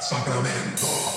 Sacramento.